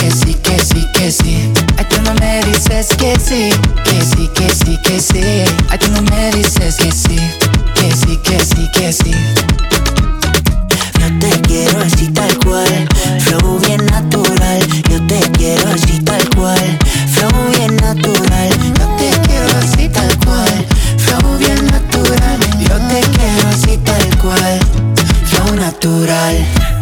que sí, que sí, que sí. Ay, tú no me dices que sí, que sí, que sí, que sí. Ay, tú no me dices que sí, que sí, que sí, que sí. Yo te quiero así tal cual, flow bien natural. Yo te quiero así tal cual, flow bien natural. Yo te quiero así tal cual, flow bien natural. Yo te quiero así tal cual, flow natural.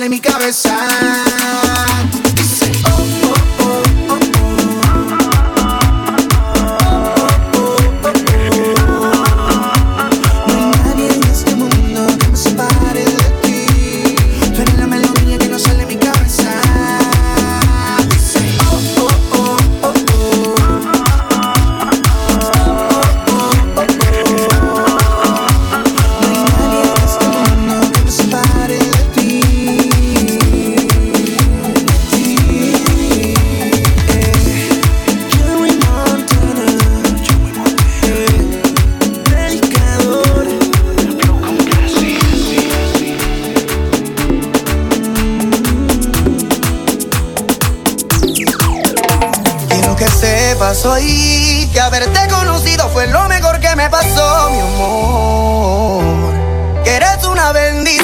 Sale mi cabeza. Hoy que haberte conocido fue lo mejor que me pasó, mi amor. Que eres una bendición,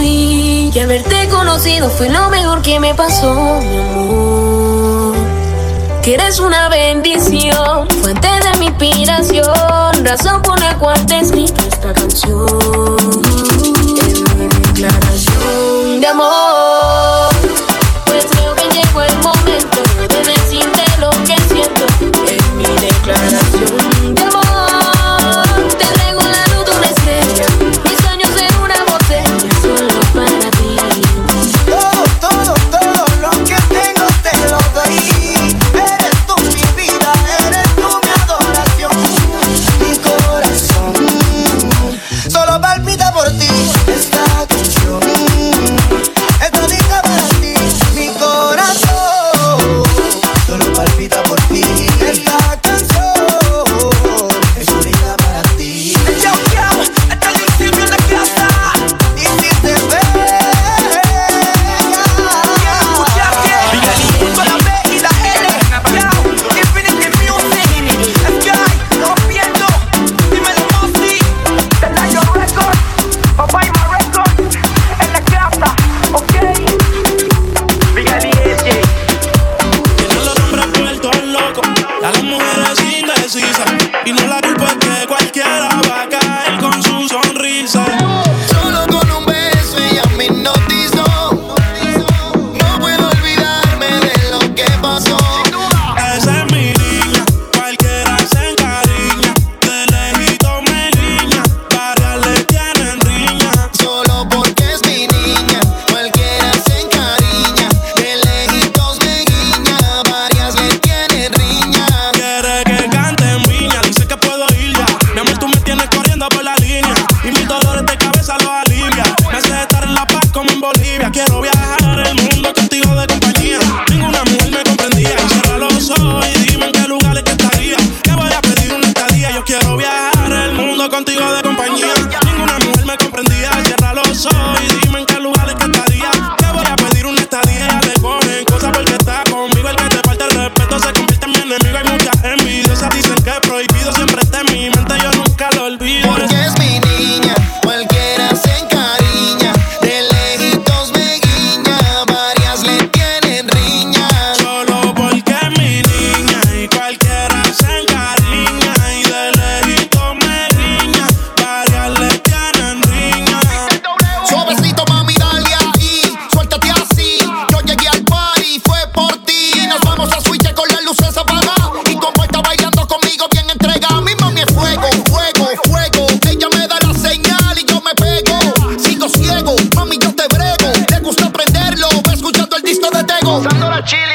y haberte conocido fue lo mejor que me pasó, mi amor. Que eres una bendición, fuente de mi inspiración, razón por la cual te esta canción. Es mi declaración de amor.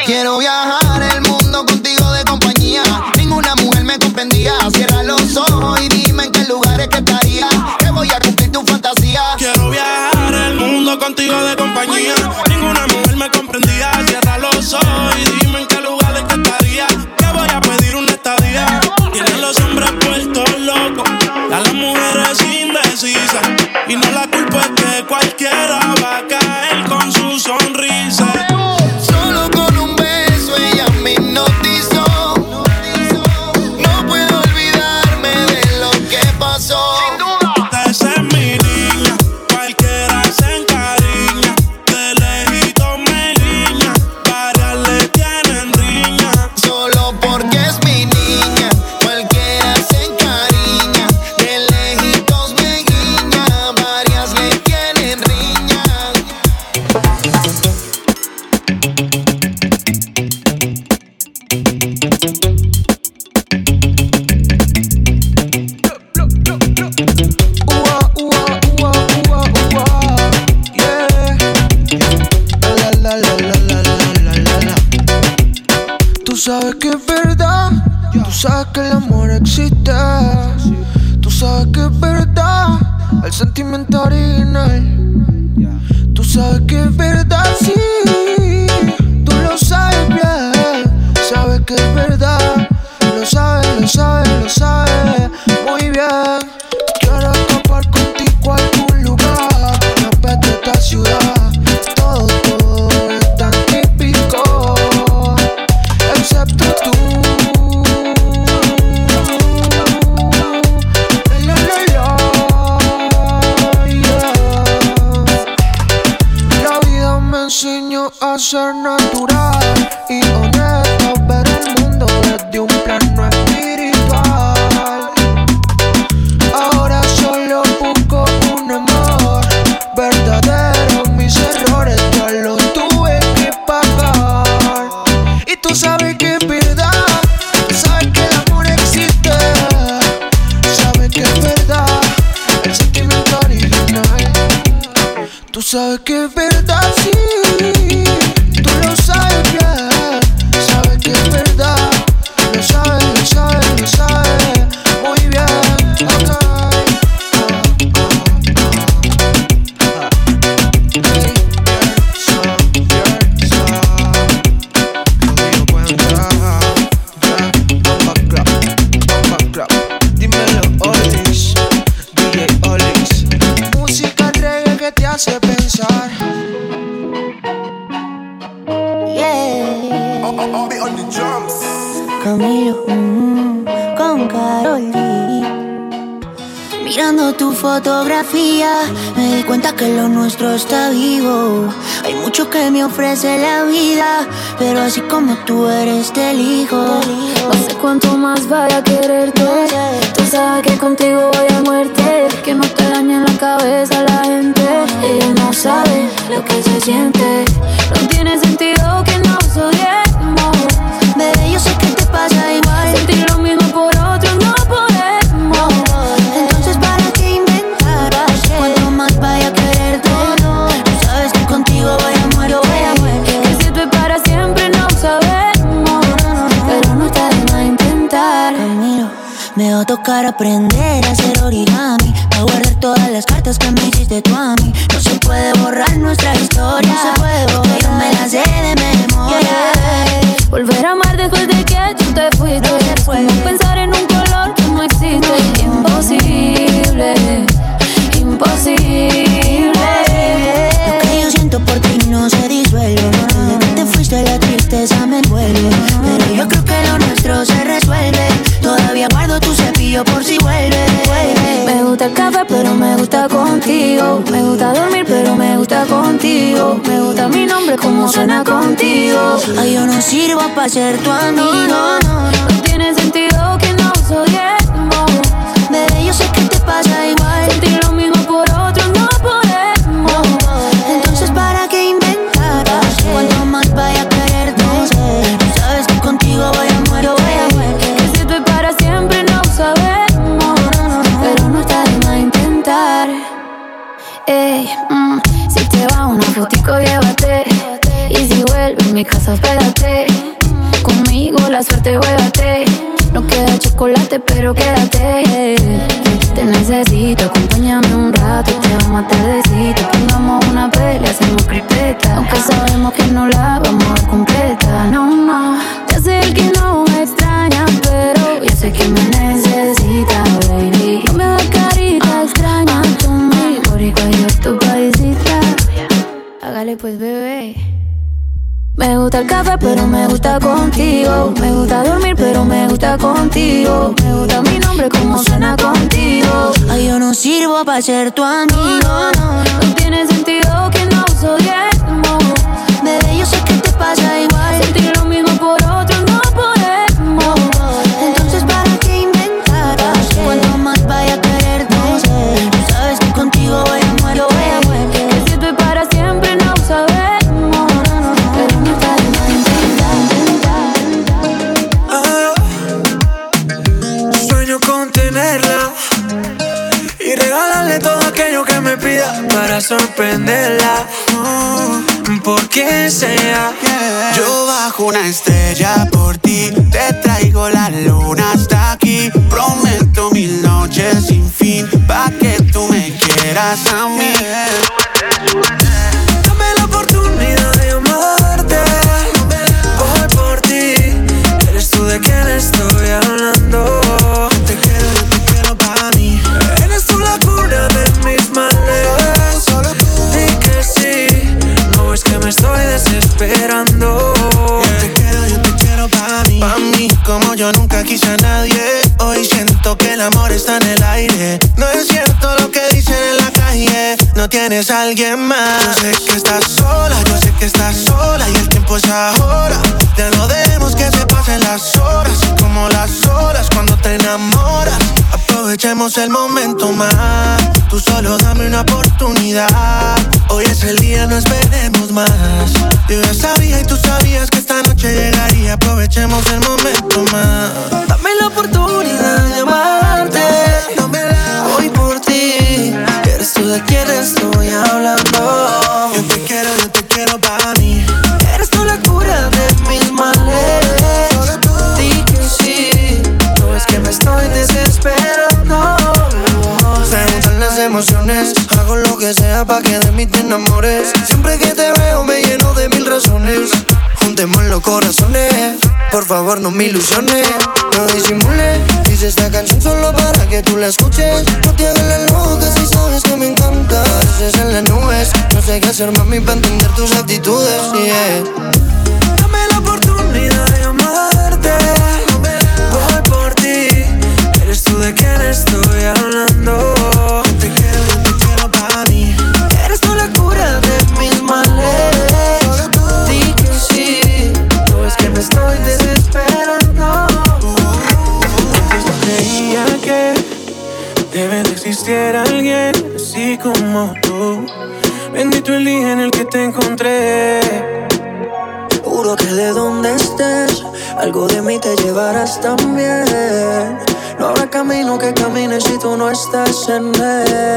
Quiero viajar el mundo contigo Mirando tu fotografía, me di cuenta que lo nuestro está vivo. Hay mucho que me ofrece la vida, pero así como tú eres, te elijo. No sé cuánto más vaya a quererte. Tú sabes que contigo voy a muerte. Que no te dañe la cabeza la gente. Ella no sabe lo que se siente. No tiene sentido que nos odiemos. Tocar aprender a hacer origami. A guardar todas las cartas que me hiciste tú a mí. No se puede borrar nuestra historia. No se puede borrar. Yo me la sé de memoria. Volver a amar después de que tú te fuiste. Como pensar en un color que no existe. Imposible, imposible. Contigo. Me gusta mi nombre, como suena contigo. Ay, yo no sirvo para ser tu amigo. No tiene sentido que nos odiemos. Mi casa, espérate. Conmigo la suerte, juégate. No queda chocolate, pero quédate. Te necesito, acompáñame un rato. Te vamos a tardecito. Pongamos una pelea, hacemos cripeta. Aunque sabemos que no la vamos a dar completa. No, no. Ya sé el que no me extraña, pero yo sé que me necesita, baby. No me da carita extraña. Tú mi boricua y yo tu paisita. Hágale pues, bebé. Me gusta el café, pero me gusta contigo. Me gusta dormir, pero me gusta contigo. Me gusta mi nombre, como suena contigo. Ay, yo no sirvo para ser tu amigo. No tiene sentido que nos odiemos. Bebé, yo sé que te pasa igual. Sentir lo mismo para sorprenderla. Mm, por quien sea. Yo bajo una estrella por ti, te traigo la luna hasta aquí. Prometo mil noches sin fin, pa' que tú me quieras a mí. A nadie. Hoy siento que el amor está en el aire. No es cierto lo que dicen en la calle. No tienes a alguien más. Yo sé que estás sola, yo sé que estás sola. Y el tiempo es ahora. Ya no dejemos que se pasen las horas. Como las horas cuando te enamoras. Aprovechemos el momento más. Tú solo dame una oportunidad. Hoy es el día, no esperemos más. Yo ya sabía y tú sabías que esta noche llegaría. Aprovechemos el momento favor no me ilusiones. No disimule, hice esta canción solo para que tú la escuches. No te hagas la loca si sabes que me encanta. Pareces en las nubes, no sé qué hacer mami para entender tus actitudes. Yeah. Dame la oportunidad de amarte, voy por ti. Eres tú de quien estoy Día en el que te encontré. Juro que de donde estés, algo de mí te llevarás también. No habrá camino que camine si tú no estás en él.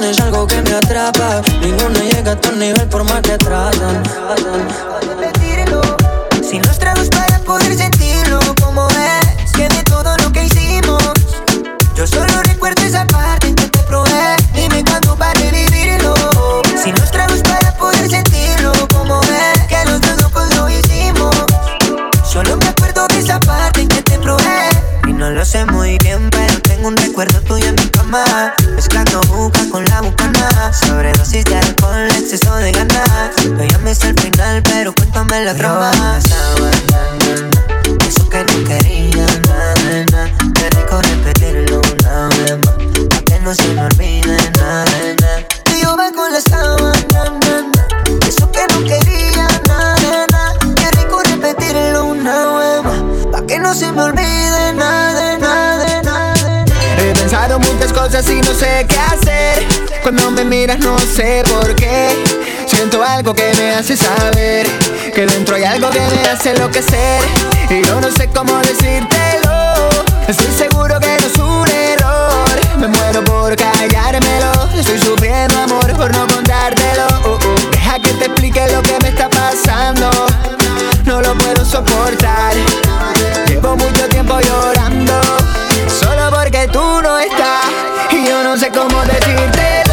Tienes algo que me atrapa. Ninguno llega a tu nivel por más que tratan. Sin los tragos para poder sentirlo como es. Que de todo lo que hicimos Yo solo recuerdo esa parte que te probé. Dime cuándo para vivirlo. Sin los tragos para poder sentirlo como es. Que los dos locos lo hicimos. Solo me acuerdo de esa parte que te probé. Y no lo sé muy bien pero tengo un recuerdo tuyo en mi cama. Mezclando cuéntame la trama Eso que no quería, na, na, na. Qué rico repetirlo una vez más Pa' que no se me olvide, na, na, na. Y yo voy con la sábana, na, na. Eso que no quería, na, na, na. Qué rico repetirlo una vez más Pa' que no se me olvide, nada, nada, nada He pensado muchas cosas y no sé qué hacer. Cuando me miras no sé por qué. Siento algo que me hace saber que dentro hay algo que me hace enloquecer. Y yo no sé cómo decírtelo. Estoy seguro que no es un error. Me muero por callármelo. Estoy sufriendo amor por no contártelo. Oh, oh. Deja que te explique lo que me está pasando. No lo puedo soportar. Llevo mucho tiempo llorando. Solo porque tú no estás. Y yo no sé cómo decírtelo.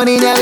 Segundo, niña, vivo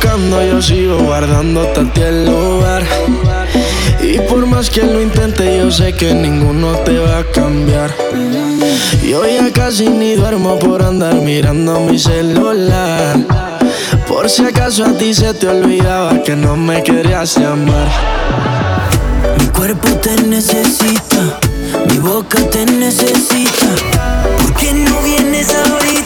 buscando, yo sigo guardando a ti el lugar. Y por más que lo intente, yo sé que ninguno te va a cambiar. Yo ya casi ni duermo por andar mirando mi celular. Por si acaso a ti se te olvidaba que no me querías llamar. Mi cuerpo te necesita, mi boca te necesita. ¿Por qué no vienes a abrir?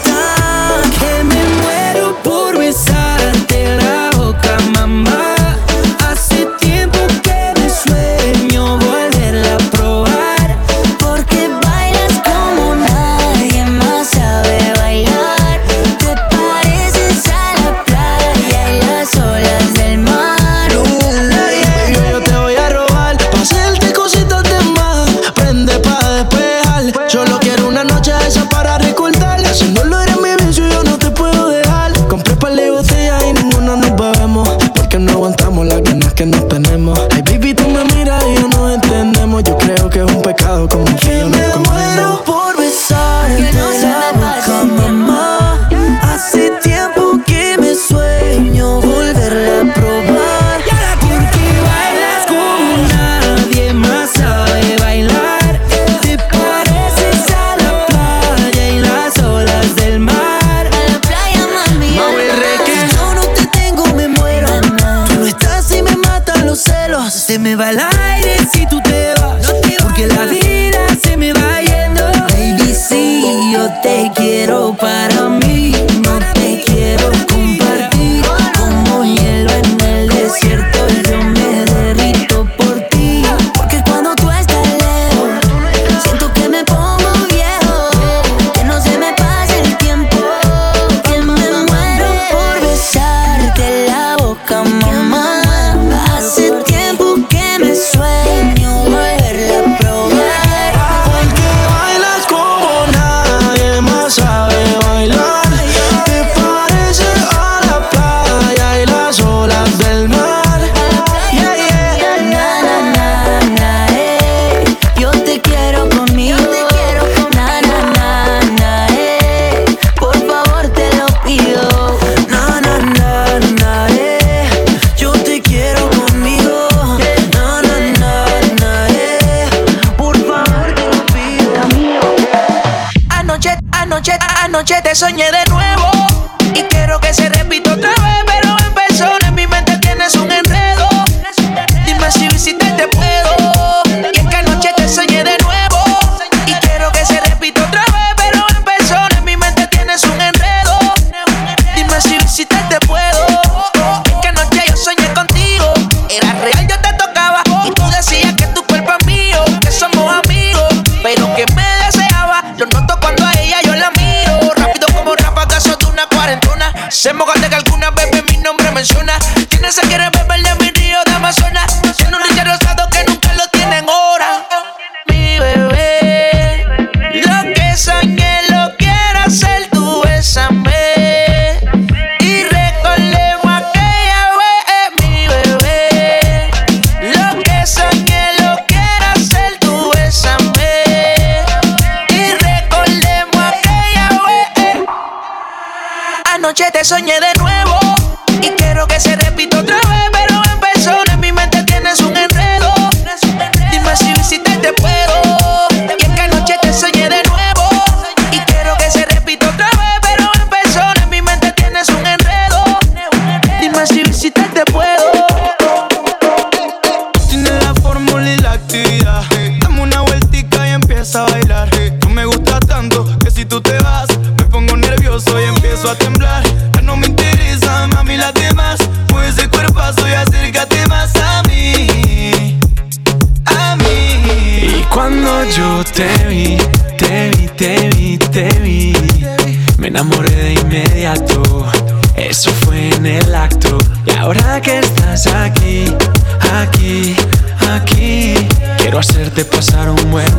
te pasaron buenas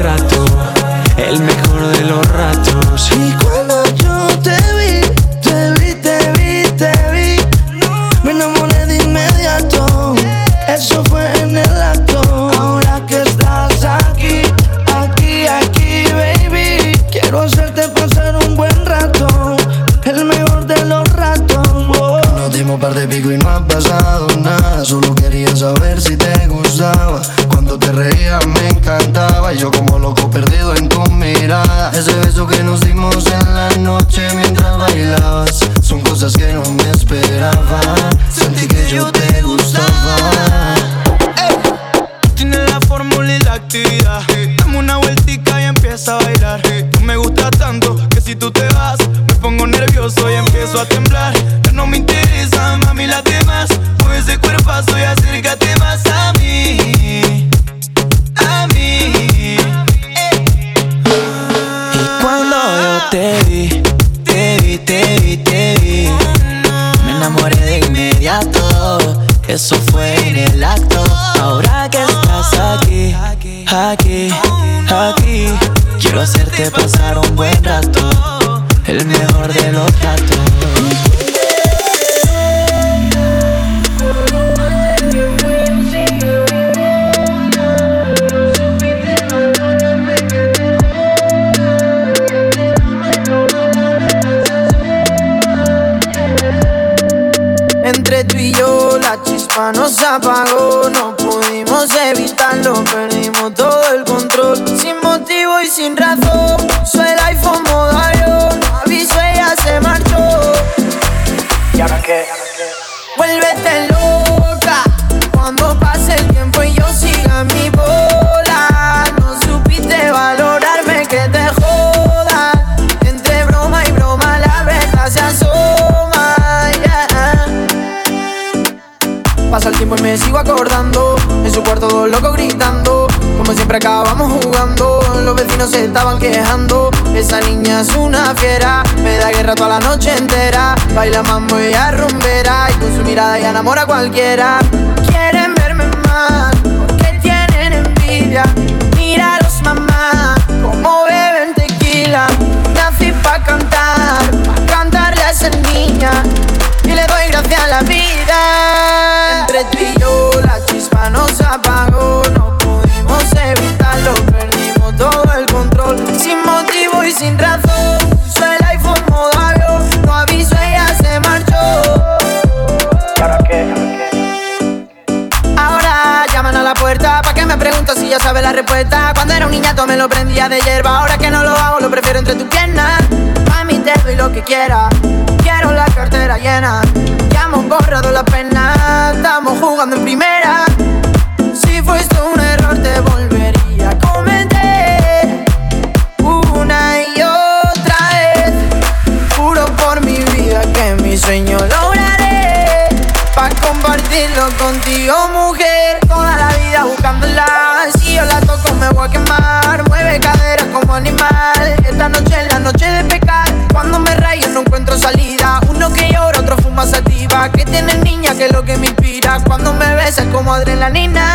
mirada. Ese beso que nos dimos en la noche mientras bailabas Son cosas que no me esperaba. Sentí que yo te gustaba. bomba nos apagó, no pudimos evitarlo, perdimos todo el control. Sin motivo y sin razón, soy el iPhone modo avión, aviso ella se marchó. ¿Y ahora qué? Vuélvete me sigo acordando. En su cuarto dos locos gritando. Como siempre acabamos jugando. Los vecinos se estaban quejando. Esa niña es una fiera. Me da guerra toda la noche entera. Baila mambo y ella rumbera. Y con su mirada ya enamora a cualquiera. Quieren verme mal. Porque tienen envidia. Míralos mamá. Quiero la cartera llena. Ya hemos borrado la pena. Estamos jugando en primera. Si fuiste un error, te volvería a cometer. Una y otra vez. Juro por mi vida que mi sueño lograré. Pa' compartirlo contigo. tienes niña que es lo que me inspira. Cuando me besas como adrenalina